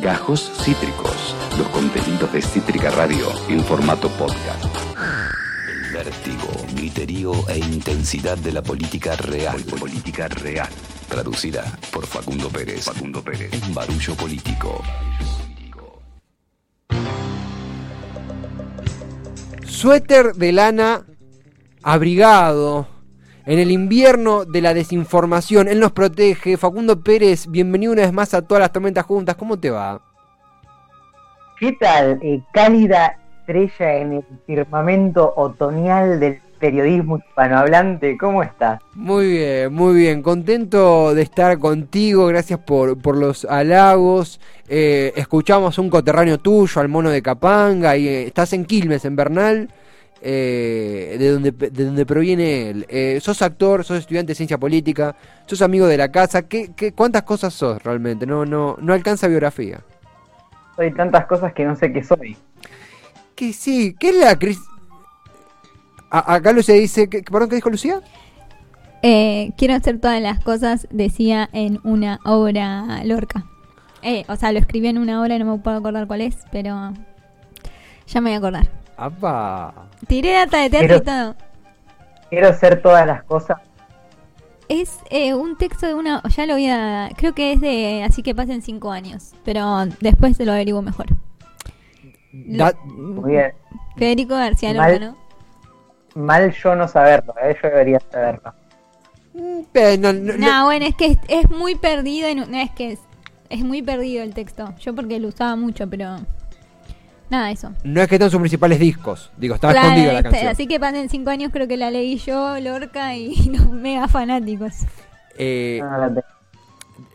Gajos Cítricos, los contenidos de Cítrica Radio en formato podcast. El vértigo, griterío e intensidad de la política real. Política real. Traducida por Facundo Pérez. Facundo Pérez. En Barullo Político. Suéter de lana abrigado en el invierno de la desinformación. Él nos protege. Facundo Pérez, bienvenido una vez más a todas las tormentas juntas. ¿Cómo te va? ¿Qué tal? Eh, cálida estrella en el firmamento otoñal del periodismo hispanohablante. ¿Cómo estás? Muy bien, muy bien. Contento de estar contigo. Gracias por, por los halagos. Eh, escuchamos un coterráneo tuyo, al mono de Capanga. Y eh, estás en Quilmes, en Bernal. Eh, de, donde, de donde proviene él. Eh, sos actor, sos estudiante de ciencia política, sos amigo de la casa. ¿Qué, qué, cuántas cosas sos realmente? No, no, no alcanza biografía. Soy tantas cosas que no sé qué soy. Que sí, ¿qué es la crisis? A- Acá Lucía dice, que, perdón, ¿qué dijo Lucía? Eh, quiero hacer todas las cosas, decía en una obra Lorca. Eh, o sea, lo escribí en una obra, no me puedo acordar cuál es, pero ya me voy a acordar. ¡Apa! Tiré data de teatro y todo. Quiero ser todas las cosas. Es eh, un texto de una... Ya lo voy a... Creo que es de... Así que pasen cinco años. Pero después se lo averiguo mejor. Da- Muy bien. Federico García Mal. Lorca, ¿no? Mal yo no saberlo, ¿eh? yo debería saberlo. Eh, no, no- no- No, bueno, es que es, es muy perdido. En, es que es, es muy perdido el texto. Yo porque lo usaba mucho, pero... Nada, eso. no es que están sus principales discos. Digo, estaba Claro, escondido la este, canción. así que pasen cinco años, creo que la leí yo, Lorca, y los mega fanáticos. Eh, te-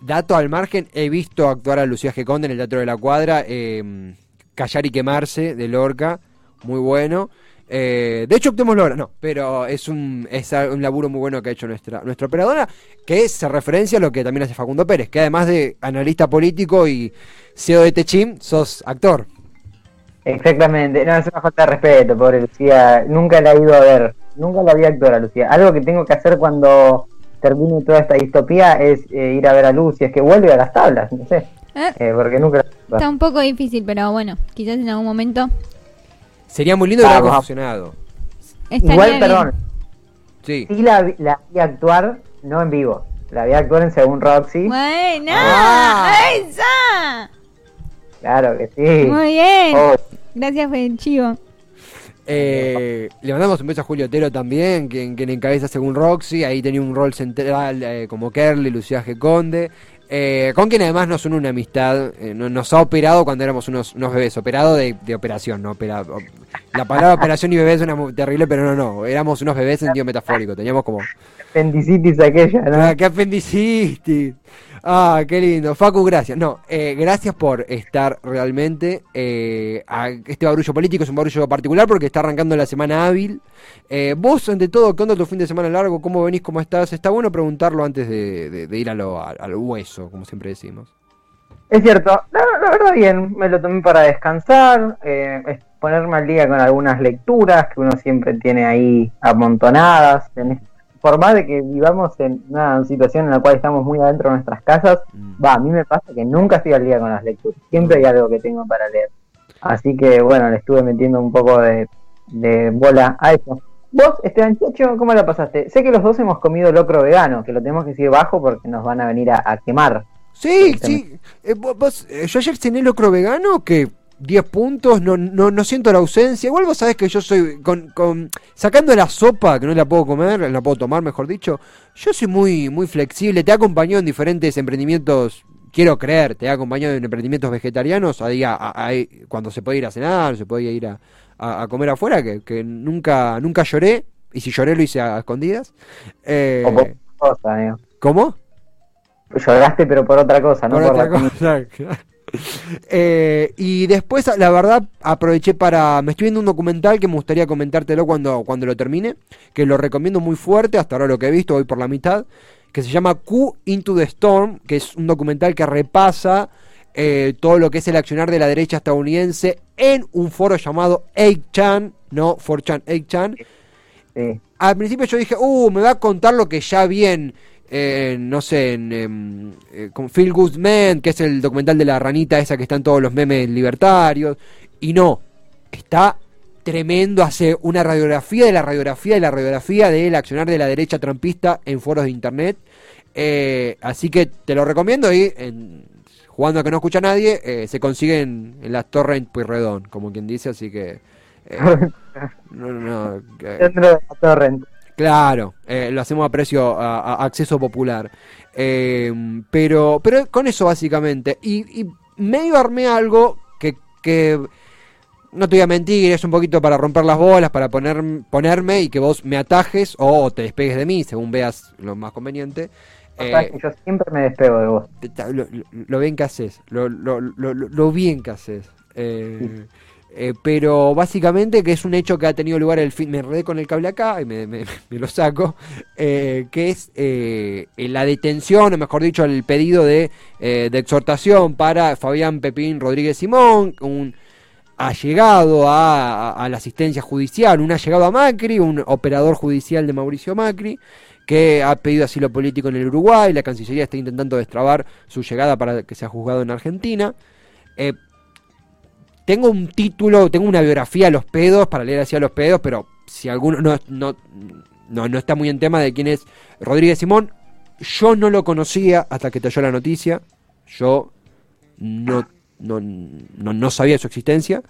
dato al margen, he visto actuar a Lucía G. Conde en el Teatro de la Cuadra. eh, Callar y quemarse de Lorca. Muy bueno. Eh, de hecho, actuemos ahora, no, pero es un, es un laburo muy bueno que ha hecho nuestra, nuestra operadora, que se referencia a lo que también hace Facundo Pérez, que además de analista político y CEO de Techim, sos actor. Exactamente, no, es una falta de respeto, pobre Lucía. Nunca la he ido a ver, nunca la vi actuar a Lucía. Algo que tengo que hacer cuando termine toda esta distopía es eh, ir a ver a Lucía, es que vuelve a las tablas, no sé, Eh, eh, porque nunca la está un poco difícil, pero bueno, quizás en algún momento Sería muy lindo que estaría Igual, bien. perdón, Sí. sí la, vi- la vi actuar, no en vivo, la vi actuar en Según Roxy, Buena, Ah. esa. Claro que sí. Muy bien. Oh, Gracias por el chivo. Eh, le mandamos un beso a Julio Otero también, quien, quien encabeza según Roxy. Ahí tenía un rol central eh, como Kerly, Lucía G. Conde. eh, con quien además nos une una amistad. eh, no- nos ha operado cuando éramos unos, unos bebés. Operado de, de operación, no operado. La palabra operación y bebés suena muy terrible, pero no, no. Éramos unos bebés en sentido metafórico. Teníamos como. apendicitis aquella, ¿no? Ah, ¡Qué apendicitis! Ah, qué lindo. Facu, gracias. No, eh, gracias por estar realmente. eh, este barullo político es un barullo particular porque está arrancando la semana hábil. Eh, vos, ante todo, ¿qué onda tu fin de semana largo? ¿Cómo venís? ¿Cómo estás? Está bueno preguntarlo antes de, de- de ir a lo- a- al hueso, como siempre decimos. Es cierto, la, la verdad bien, me lo tomé para descansar, eh, ponerme al día con algunas lecturas que uno siempre tiene ahí amontonadas. Por más de que vivamos en una situación en la cual estamos muy adentro de nuestras casas, Mm. va, a mí me pasa que nunca estoy al día con las lecturas, siempre hay algo que tengo para leer. Así que bueno, le estuve metiendo un poco de, de bola a eso. Vos, Esteban Chacho, ¿cómo la pasaste? Sé que los dos hemos comido locro vegano, que lo tenemos que seguir bajo porque nos van a venir a, a quemar. Sí, sí. Eh, vos- vos- eh, yo ayer cené locro vegano que 10 puntos, no, no, no siento la ausencia. Igual vos sabés que yo soy, con, con sacando la sopa, que no la puedo comer, la puedo tomar, mejor dicho, yo soy muy, muy flexible. Te he acompañado en diferentes emprendimientos, quiero creer, te he acompañado en emprendimientos vegetarianos, ahí cuando se puede ir a cenar, se puede ir a, a- a comer afuera, que, que nunca, nunca lloré, y si lloré lo hice a escondidas. Eh, por cosa. ¿Cómo? Lloraste, pero por otra cosa, no por otra la cosa. Eh, y después, la verdad, aproveché para. Me estoy viendo un documental que me gustaría comentártelo cuando, cuando lo termine. Que lo recomiendo muy fuerte, hasta ahora lo que he visto, voy por la mitad. Que se llama Q Into the Storm, que es un documental que repasa eh, todo lo que es el accionar de la derecha estadounidense en un foro llamado 8chan, no 4chan, 8chan. Sí. Al principio yo dije, uh, me va a contar lo que ya vi en eh, no sé, en, em, eh, con Phil Guzman, que es el documental de la ranita esa que están todos los memes libertarios. Y no, está tremendo, hace una radiografía de la radiografía de la radiografía del accionar de la derecha trampista en foros de internet. Eh, así que te lo recomiendo y en, jugando a que no escucha nadie, eh, se consiguen en las torrent Pueyrredón, como quien dice, así que... eh, no, no, que- Dentro de la torrent. Claro, eh, lo hacemos a precio, a, a acceso popular. Eh, pero, pero con eso básicamente. Y, y medio armé algo que, que no te voy a mentir, es un poquito para romper las bolas, para poner, ponerme y que vos me atajes o te despegues de mí, según veas lo más conveniente. O sea, Eh, que yo siempre me despego de vos. lo, lo- lo bien que haces, lo, lo, lo, bien que haces. Eh, eh, pero básicamente que es un hecho que ha tenido lugar el fin, me enredé con el cable acá y me, lo saco, eh, que es eh, la detención, o mejor dicho, el pedido de, exhortación para Fabián Pepín Rodríguez Simón, un allegado a, la asistencia judicial, un allegado a Macri, un operador judicial de Mauricio Macri, que ha pedido asilo político en el Uruguay, la Cancillería está intentando destrabar su llegada para que sea juzgado en Argentina. Tengo un título, tengo una biografía a los pedos para leer así a los pedos, pero si alguno no, no, no, no está muy en tema de quién es Rodríguez Simón, yo no lo conocía hasta que cayó la noticia. Yo no, no, no, no sabía su existencia.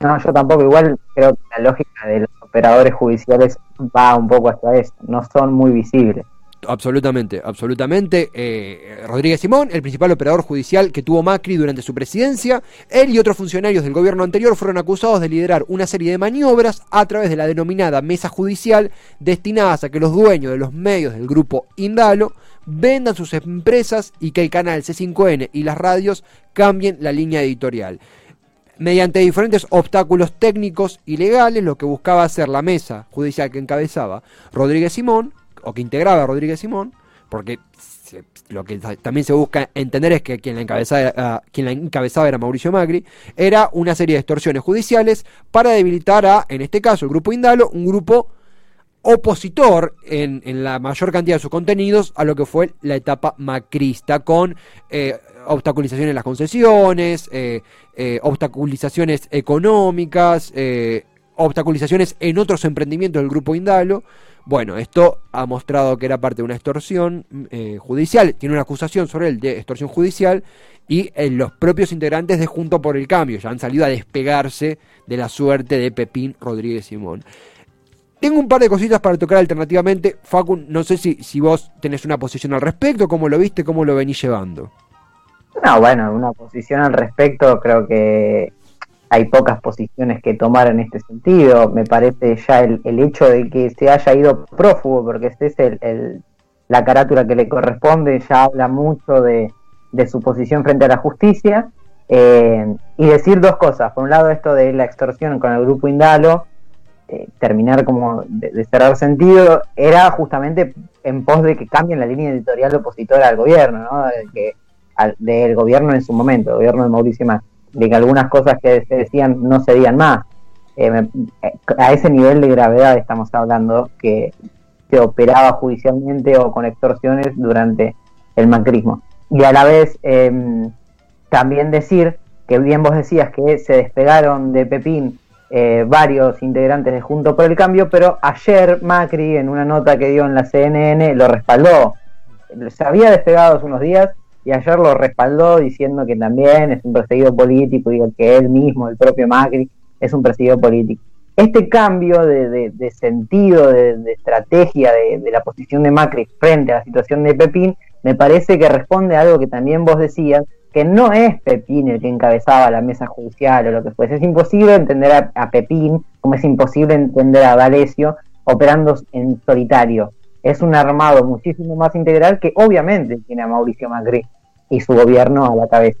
No, yo tampoco. Igual creo que la lógica de los operadores judiciales va un poco hacia eso. No son muy visibles. Absolutamente, absolutamente. Eh, Rodríguez Simón, el principal operador judicial que tuvo Macri durante su presidencia, él y otros funcionarios del gobierno anterior fueron acusados de liderar una serie de maniobras a través de la denominada mesa judicial destinadas a que los dueños de los medios del grupo Indalo vendan sus empresas y que el canal C5N y las radios cambien la línea editorial. Mediante diferentes obstáculos técnicos y legales, lo que buscaba hacer la mesa judicial que encabezaba Rodríguez Simón, o que integraba a Rodríguez Simón, porque lo que ta- también se busca entender es que quien la, encabezaba, ah, quien la encabezaba era Mauricio Macri, era una serie de extorsiones judiciales para debilitar a, en este caso, el grupo Indalo, un grupo opositor en, la mayor cantidad de sus contenidos a lo que fue la etapa macrista, con eh, obstaculizaciones en las concesiones, eh, eh, obstaculizaciones económicas, eh, obstaculizaciones en otros emprendimientos del grupo Indalo. Bueno, esto ha mostrado que era parte de una extorsión eh, judicial, tiene una acusación sobre él de extorsión judicial y eh, los propios integrantes de Junto por el Cambio ya han salido a despegarse de la suerte de Pepín Rodríguez Simón. Tengo un par de cositas para tocar alternativamente. Facu, no sé si, si vos tenés una posición al respecto, cómo lo viste, cómo lo venís llevando. No, bueno, una posición al respecto, creo que hay pocas posiciones que tomar en este sentido. Me parece ya el, el hecho de que se haya ido prófugo, porque esta es el, el- la carátula que le corresponde, ya habla mucho de, de su posición frente a la justicia. Eh, y decir dos cosas. Por un lado, esto de la extorsión con el grupo Indalo, eh, terminar como de, de cerrar sentido, era justamente en pos de que cambien la línea editorial opositora al gobierno, ¿no? De que al- del gobierno en su momento, el gobierno de Mauricio Macri, de que algunas cosas que se decían no se digan más. Eh, eh, a ese nivel de gravedad estamos hablando que se operaba judicialmente o con extorsiones durante el macrismo. Y a la vez em, también decir que bien vos decías que se despegaron de Pepín eh, varios integrantes de Junto por el Cambio, pero ayer Macri en una nota que dio en la CNN lo respaldó. Se había despegado hace unos días y ayer lo respaldó diciendo que también es un perseguido político y que él mismo, el propio Macri, es un perseguido político. Este cambio de, de- sentido, de, estrategia de, la posición de Macri frente a la situación de Pepín, me parece que responde a algo que también vos decías, que no es Pepín el que encabezaba la mesa judicial o lo que fuese. Es imposible entender a, a Pepín como es imposible entender a D'Alessio operando en solitario. Es un armado muchísimo más integral que obviamente tiene a Mauricio Macri y su gobierno a la cabeza.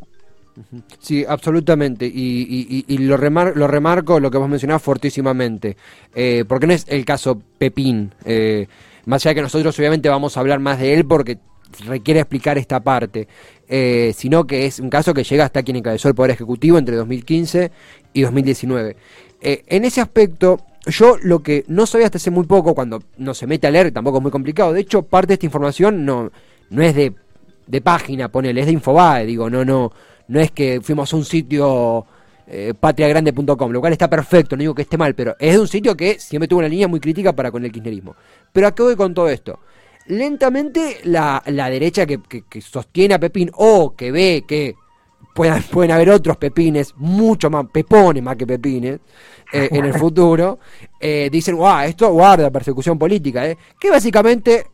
Sí, absolutamente. Y, y- y- lo, remar- lo remarco, lo que vos mencionabas, fortísimamente. Eh, porque no es el caso Pepín. eh, más allá de que nosotros obviamente vamos a hablar más de él porque requiere explicar esta parte. eh, sino que es un caso que llega hasta quien encabezó el Poder Ejecutivo entre 2015 y 2019. Eh, en ese aspecto, yo lo que no sabía hasta hace muy poco, cuando no se mete a leer, tampoco es muy complicado. De hecho, parte de esta información no, no es de, de página, ponele, es de Infobae, digo, no, no, no es que fuimos a un sitio eh, patriagrande.com, lo cual está perfecto, no digo que esté mal, pero es de un sitio que siempre tuvo una línea muy crítica para con el kirchnerismo. Pero ¿a qué voy con todo esto? Lentamente la, la derecha que, que, que sostiene a Pepín o que ve que puedan, pueden haber otros pepines, mucho más, pepones más que pepines, eh, en el futuro, eh, dicen, wow, esto guarda persecución política, eh", que básicamente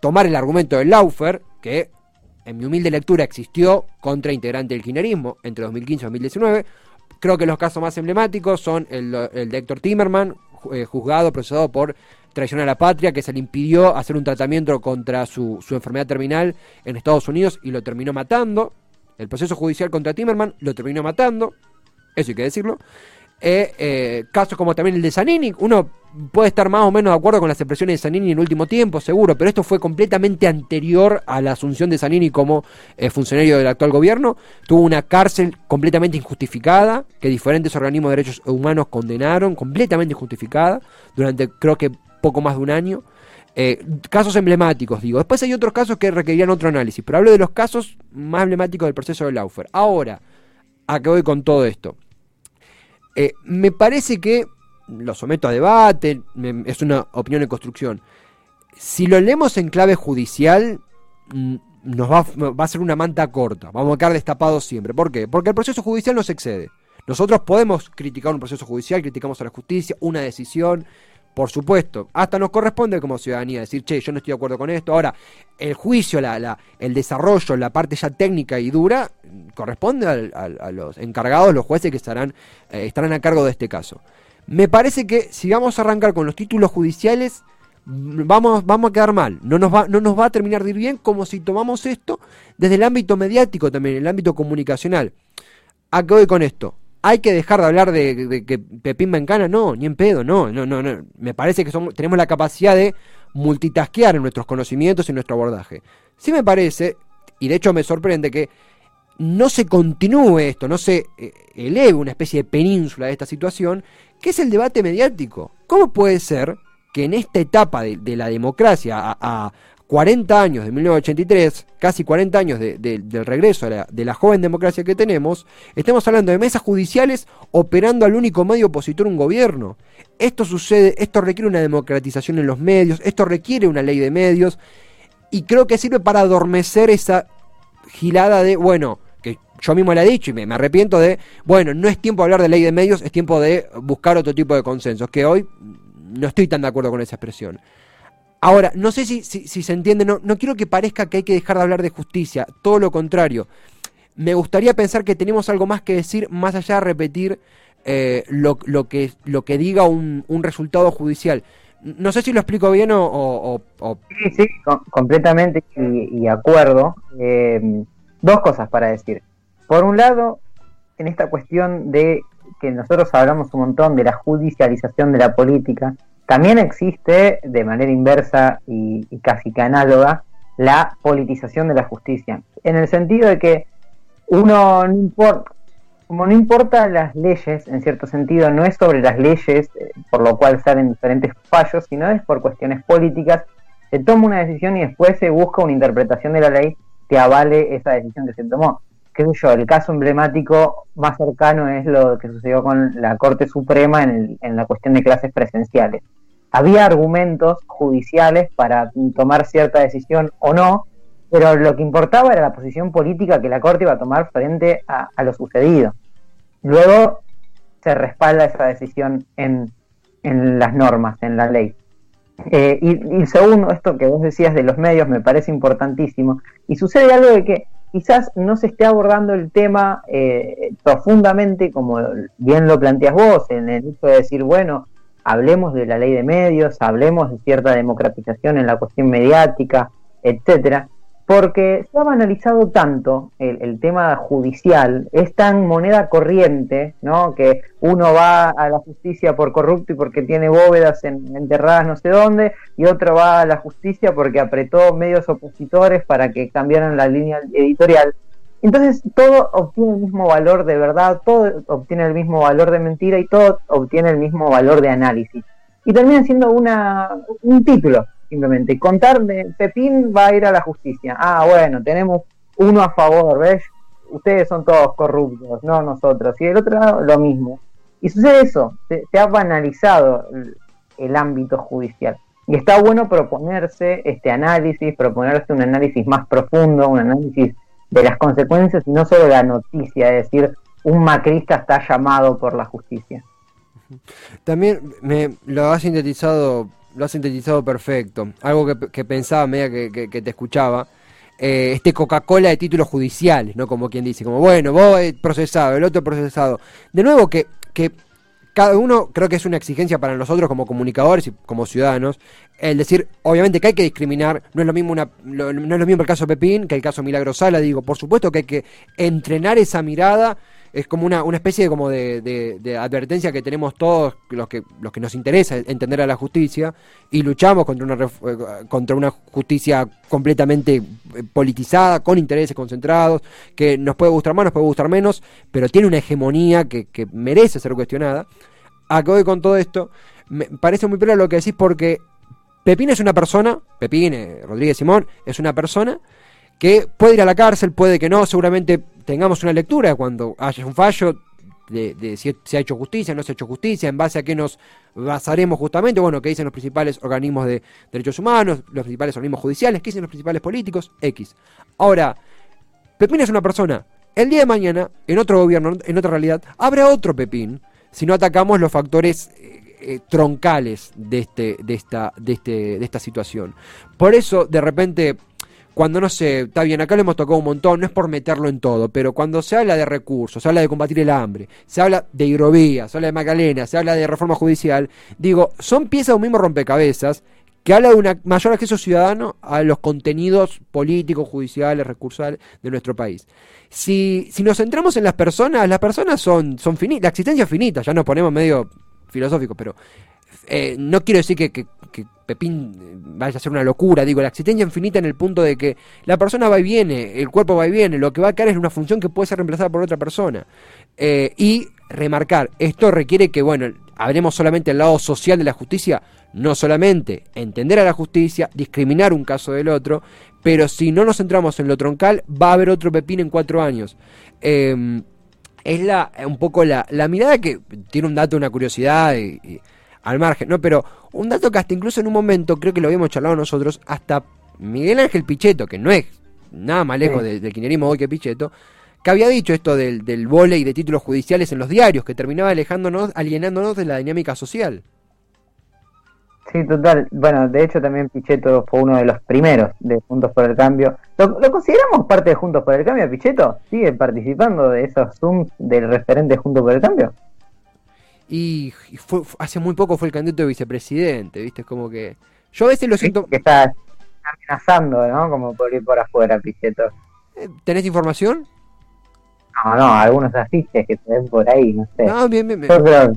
tomar el argumento de Laufer, que en mi humilde lectura existió contra integrante del kirchnerismo entre 2015 y 2019, creo que los casos más emblemáticos son el, el de Héctor Timerman, eh, juzgado, procesado por traición a la patria, que se le impidió hacer un tratamiento contra su, su enfermedad terminal en Estados Unidos y lo terminó matando. El proceso judicial contra Timerman lo terminó matando, eso hay que decirlo. Eh, eh, casos como también el de Zanini, uno puede estar más o menos de acuerdo con las expresiones de Zanini en el último tiempo, seguro, pero esto fue completamente anterior a la asunción de Zanini como eh, funcionario del actual gobierno. Tuvo una cárcel completamente injustificada, que diferentes organismos de derechos humanos condenaron, completamente injustificada, durante creo que poco más de un año. Casos emblemáticos, digo. Después hay otros casos que requerían otro análisis, pero hablo de los casos más emblemáticos del proceso de Laufer. Ahora, ¿a qué voy con todo esto? Eh, me parece que, lo someto a debate, me- es una opinión en construcción. Si lo leemos en clave judicial, mm, nos va, va a ser una manta corta. Vamos a quedar destapados siempre. ¿Por qué? Porque el proceso judicial nos excede. Nosotros podemos criticar un proceso judicial, criticamos a la justicia, una decisión, por supuesto. Hasta nos corresponde como ciudadanía decir, che, yo no estoy de acuerdo con esto. Ahora, el juicio, la, la- el desarrollo, la parte ya técnica y dura, corresponde al- a los encargados, los jueces que estarán, eh, estarán a cargo de este caso. Me parece que si vamos a arrancar con los títulos judiciales, mm, vamos, vamos a quedar mal. No nos, va, no nos va a terminar de ir bien como si tomamos esto desde el ámbito mediático también, el ámbito comunicacional. ¿A qué voy con esto? ¿Hay que dejar de hablar de, de que Pepín Bencana? No, ni en pedo, no, no, no, no. Me parece que somos, tenemos la capacidad de multitasquear en nuestros conocimientos y nuestro abordaje. Sí me parece, y de hecho me sorprende que no se continúe esto, no se eh, eleve una especie de península de esta situación, que es el debate mediático. ¿Cómo puede ser que en esta etapa de, la democracia, a 40 años de 1983, casi 40 años de- de- del regreso la- de la joven democracia que tenemos, estemos hablando de mesas judiciales operando al único medio opositor un gobierno? Esto sucede, esto requiere una democratización en los medios, esto requiere una ley de medios, y creo que sirve para adormecer esa gilada de, bueno, que yo mismo le he dicho y me, me arrepiento de, bueno, no es tiempo de hablar de ley de medios, es tiempo de buscar otro tipo de consensos, que hoy no estoy tan de acuerdo con esa expresión. Ahora, no sé si, si, se entiende, no, no quiero que parezca que hay que dejar de hablar de justicia, todo lo contrario. Me gustaría pensar que tenemos algo más que decir, más allá de repetir eh, lo, que, lo que diga un, un resultado judicial. No sé si lo explico bien o- o- Sí, sí, com- completamente y, acuerdo. Eh, dos cosas para decir. Por un lado, en esta cuestión de que nosotros hablamos un montón de la judicialización de la política, también existe de manera inversa y, casi que análoga la politización de la justicia. En el sentido de que uno no importa, como no importa las leyes, en cierto sentido, no es sobre las leyes, eh, por lo cual salen diferentes fallos, sino es por cuestiones políticas. Se toma una decisión y después se busca una interpretación de la ley que avale esa decisión que se tomó. Qué sé yo, el caso emblemático más cercano es lo que sucedió con la Corte Suprema en, la cuestión de clases presenciales. Había argumentos judiciales para tomar cierta decisión o no, pero lo que importaba era la posición política que la Corte iba a tomar frente a, lo sucedido. Luego se respalda esa decisión en, en las normas, en la ley. Eh, y, y segundo, esto que vos decías de los medios me parece importantísimo. Y sucede algo de que quizás no se esté abordando el tema eh, profundamente como bien lo planteas vos, en el hecho de decir, bueno, hablemos de la ley de medios, hablemos de cierta democratización en la cuestión mediática, etcétera, porque se ha banalizado tanto el, tema judicial, es tan moneda corriente, ¿no? Que uno va a la justicia por corrupto y porque tiene bóvedas en- enterradas no sé dónde, y otro va a la justicia porque apretó medios opositores para que cambiaran la línea editorial. Entonces todo obtiene el mismo valor de verdad, todo obtiene el mismo valor de mentira y todo obtiene el mismo valor de análisis. Y termina siendo una, un título, simplemente. Contar de Pepín va a ir a la justicia. Ah, bueno, tenemos uno a favor, ¿ves? Ustedes son todos corruptos, no nosotros. Y del otro lado, lo mismo. Y sucede eso, se, ha banalizado el, ámbito judicial. Y está bueno proponerse este análisis, proponerse un análisis más profundo, un análisis de las consecuencias y no solo la noticia, es decir, un macrista está llamado por la justicia. También me lo has sintetizado, lo has sintetizado perfecto. Algo que, pensaba a medida que, que- te escuchaba. eh, este Coca-Cola de títulos judiciales, ¿no? Como quien dice, como bueno, vos eh, procesado, el otro procesado. De nuevo que, que cada uno creo que es una exigencia para nosotros como comunicadores y como ciudadanos el decir obviamente que hay que discriminar no es lo mismo una lo- no es lo mismo el caso Pepín que el caso Milagro Sala digo por supuesto que hay que entrenar esa mirada es como una, una especie de, como de, de- advertencia que tenemos todos los que los que nos interesa entender a la justicia y luchamos contra una eh, contra una justicia completamente eh, politizada con intereses concentrados que nos puede gustar más nos puede gustar menos pero tiene una hegemonía que, que merece ser cuestionada. A voy con todo esto me parece muy claro lo que decís porque Pepín es una persona Pepín eh, Rodríguez Simón es una persona que puede ir a la cárcel, puede que no, seguramente tengamos una lectura cuando haya un fallo de, si se ha hecho justicia, no se ha hecho justicia, en base a qué nos basaremos justamente, bueno, qué dicen los principales organismos de derechos humanos, los principales organismos judiciales, qué dicen los principales políticos, X. Ahora, Pepín es una persona, el día de mañana, en otro gobierno, en otra realidad, habrá otro Pepín, si no atacamos los factores eh, eh, troncales de, este, de, esta, de, este, de esta situación. Por eso, de repente, cuando no sé, está bien, acá lo hemos tocado un montón, no es por meterlo en todo, pero cuando se habla de recursos, se habla de combatir el hambre, se habla de hidrovía, se habla de Magdalena, se habla de reforma judicial, digo, son piezas de un mismo rompecabezas que habla de un mayor acceso ciudadano a los contenidos políticos, judiciales, recursales de nuestro país. Si, si nos centramos en las personas, las personas son, son finitas, la existencia es finita, ya nos ponemos medio filosóficos, pero eh, no quiero decir que, que- que Pepín eh, vaya a ser una locura, digo, la existencia infinita en el punto de que la persona va y viene, el cuerpo va y viene, lo que va a caer es una función que puede ser reemplazada por otra persona. Eh, y remarcar, esto requiere que, bueno, hablemos solamente del lado social de la justicia, no solamente entender a la justicia, discriminar un caso del otro, pero si no nos centramos en lo troncal, va a haber otro Pepín en cuatro años. Eh, es la un poco la, la mirada que tiene un dato, una curiosidad y al margen, ¿no? Pero un dato que hasta incluso en un momento, creo que lo habíamos charlado nosotros, hasta Miguel Ángel Pichetto, que no es nada más lejos Sí. de- del kirchnerismo hoy que Pichetto, que había dicho esto del, del volei de títulos judiciales en los diarios, que terminaba alejándonos, alienándonos de la dinámica social. Sí, total. Bueno, de hecho también Pichetto fue uno de los primeros de Juntos por el Cambio. ¿Lo, lo consideramos parte de Juntos por el Cambio, Pichetto? ¿Sigue participando de esos Zooms del referente Juntos por el Cambio? Y, y fue, fue- hace muy poco fue el candidato de vicepresidente, ¿viste? Es como que... Yo a veces lo siento... Que está amenazando, ¿no? Como por ir por afuera, Pichetto. eh, ¿Tenés información? No, no, algunos afiches que se ven por ahí, no sé. No, bien, bien, bien. Yo creo,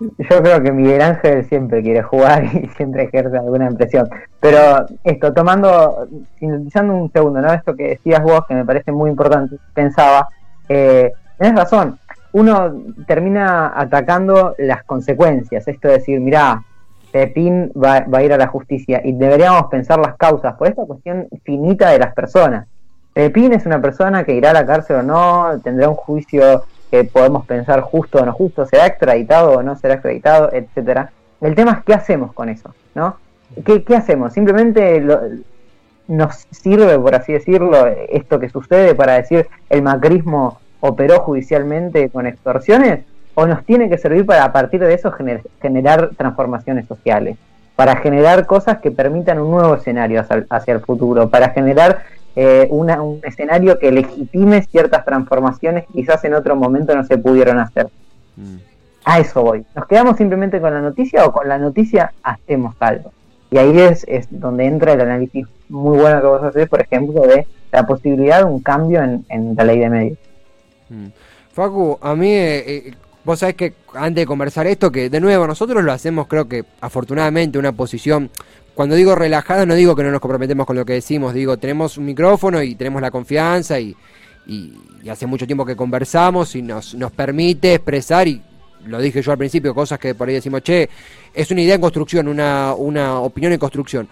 yo creo que Miguel Ángel siempre quiere jugar y siempre ejerce alguna impresión. Pero esto, tomando, sintetizando un segundo, ¿no? Esto que decías vos, que me parece muy importante, pensaba, eh, tenés razón, uno termina atacando las consecuencias, esto de decir, mirá, Pepín va, va a ir a la justicia y deberíamos pensar las causas por esta cuestión finita de las personas. Pepín es una persona que irá a la cárcel o no, tendrá un juicio que podemos pensar justo o no justo, será extraditado o no será extraditado, etcétera. El tema es qué hacemos con eso, ¿no? ¿Qué, qué hacemos? Simplemente lo- nos sirve, por así decirlo, esto que sucede para decir el macrismo operó judicialmente con extorsiones, o nos tiene que servir para a partir de eso gener- generar transformaciones sociales, para generar cosas que permitan un nuevo escenario hacia, hacia el futuro, para generar eh, una- un escenario que legitime ciertas transformaciones que quizás en otro momento no se pudieron hacer. Mm. A eso voy. ¿Nos quedamos simplemente con la noticia o con la noticia hacemos algo? Y ahí es, es donde entra el análisis muy bueno que vos haces, por ejemplo, de la posibilidad de un cambio en, en la ley de medios. Mm. Facu, a mí, eh, eh, vos sabés que antes de conversar esto, que de nuevo nosotros lo hacemos, creo que afortunadamente, una posición cuando digo relajada no digo que no nos comprometemos con lo que decimos, digo, tenemos un micrófono y tenemos la confianza y, y, y hace mucho tiempo que conversamos y nos, nos permite expresar y lo dije yo al principio, cosas que por ahí decimos, che, es una idea en construcción, una, una opinión en construcción.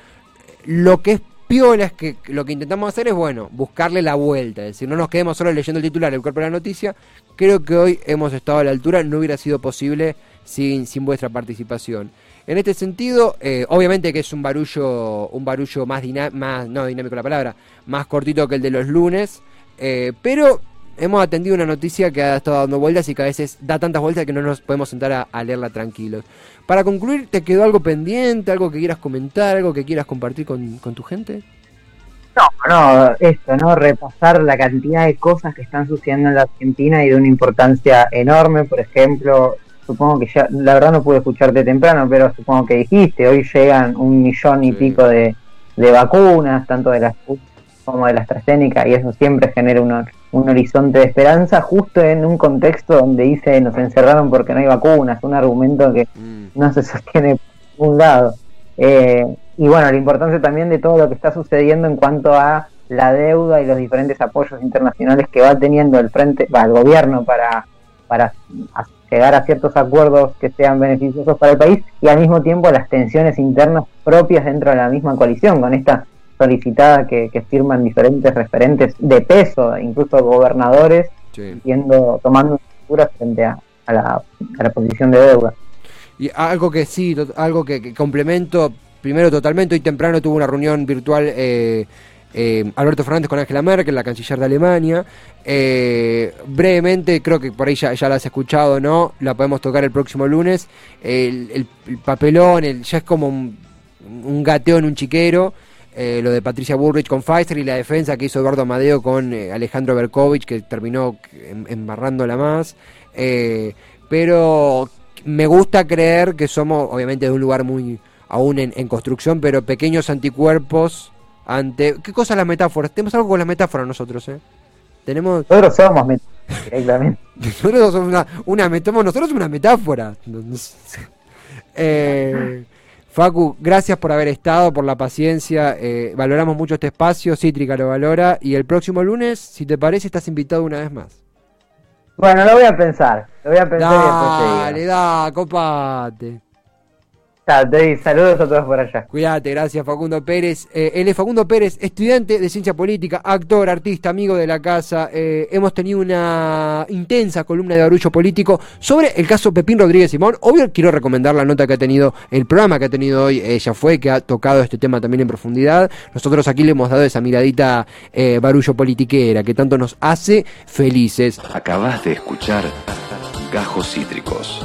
Lo que es piola es que lo que intentamos hacer es, bueno, buscarle la vuelta, es decir, no nos quedemos solo leyendo el titular, el cuerpo de la noticia. Creo que hoy hemos estado a la altura, no hubiera sido posible sin, sin vuestra participación. En este sentido, eh, obviamente que es un barullo, un barullo más, más, no dinámico la palabra, más cortito que el de los lunes, eh, pero hemos atendido una noticia que ha estado dando vueltas y que a veces da tantas vueltas que no nos podemos sentar a, a leerla tranquilos. Para concluir, ¿te quedó algo pendiente, algo que quieras comentar, algo que quieras compartir con, con tu gente? No, no, esto, ¿no? Repasar la cantidad de cosas que están sucediendo en la Argentina y de una importancia enorme. Por ejemplo, supongo que ya, la verdad no pude escucharte temprano, pero supongo que dijiste, hoy llegan un millón y pico de, de vacunas, tanto de las como de la AstraZeneca, y eso siempre genera un, un horizonte de esperanza, justo en un contexto donde dice nos encerraron porque no hay vacunas, un argumento que Mm, no se sostiene por un lado. Eh, y bueno, la importancia también de todo lo que está sucediendo en cuanto a la deuda y los diferentes apoyos internacionales que va teniendo el frente, va, el gobierno para, para llegar a ciertos acuerdos que sean beneficiosos para el país y al mismo tiempo las tensiones internas propias dentro de la misma coalición, con esta solicitada que, que firman diferentes referentes de peso, incluso gobernadores, sí. yendo, tomando posturas frente a, a la, a la posición de deuda. Y algo que sí, algo que, que complemento, primero totalmente, hoy temprano tuvo una reunión virtual eh, eh, Alberto Fernández con Angela Merkel, la canciller de Alemania. Eh, brevemente, creo que por ahí ya, ya la has escuchado, ¿no? La podemos tocar el próximo lunes. El, el- el papelón, el, ya es como un, un gateo en un chiquero. Eh, lo de Patricia Bullrich con Pfizer y la defensa que hizo Eduardo Amadeo con eh, Alejandro Berkovich, que terminó em- embarrándola más. Eh, pero me gusta creer que somos, obviamente, de un lugar muy aún en, en construcción, pero pequeños anticuerpos ante. ¿Qué cosa las metáforas? Tenemos algo con las metáforas nosotros, ¿eh? Tenemos. Nosotros somos. Nosotros somos una, una nosotros una metáfora. Eh, Facu, gracias por haber estado, por la paciencia. eh, valoramos mucho este espacio, Cítrica lo valora. Y el próximo lunes, si te parece, estás invitado una vez más. Bueno, lo voy a pensar. Lo voy a pensar y después te Dale, digo. da, copate. Saludos a todos por allá. Cuídate, gracias Facundo Pérez. Eh, él es Facundo Pérez, estudiante de ciencia política, actor, artista, amigo de la casa. Eh, hemos tenido una intensa columna de barullo político sobre el caso Pepín Rodríguez Simón. Obvio quiero recomendar la nota que ha tenido, el programa que ha tenido hoy, ella fue, que ha tocado este tema también en profundidad. Nosotros aquí le hemos dado esa miradita eh, barullo politiquera que tanto nos hace felices. Acabas de escuchar Gajos Cítricos.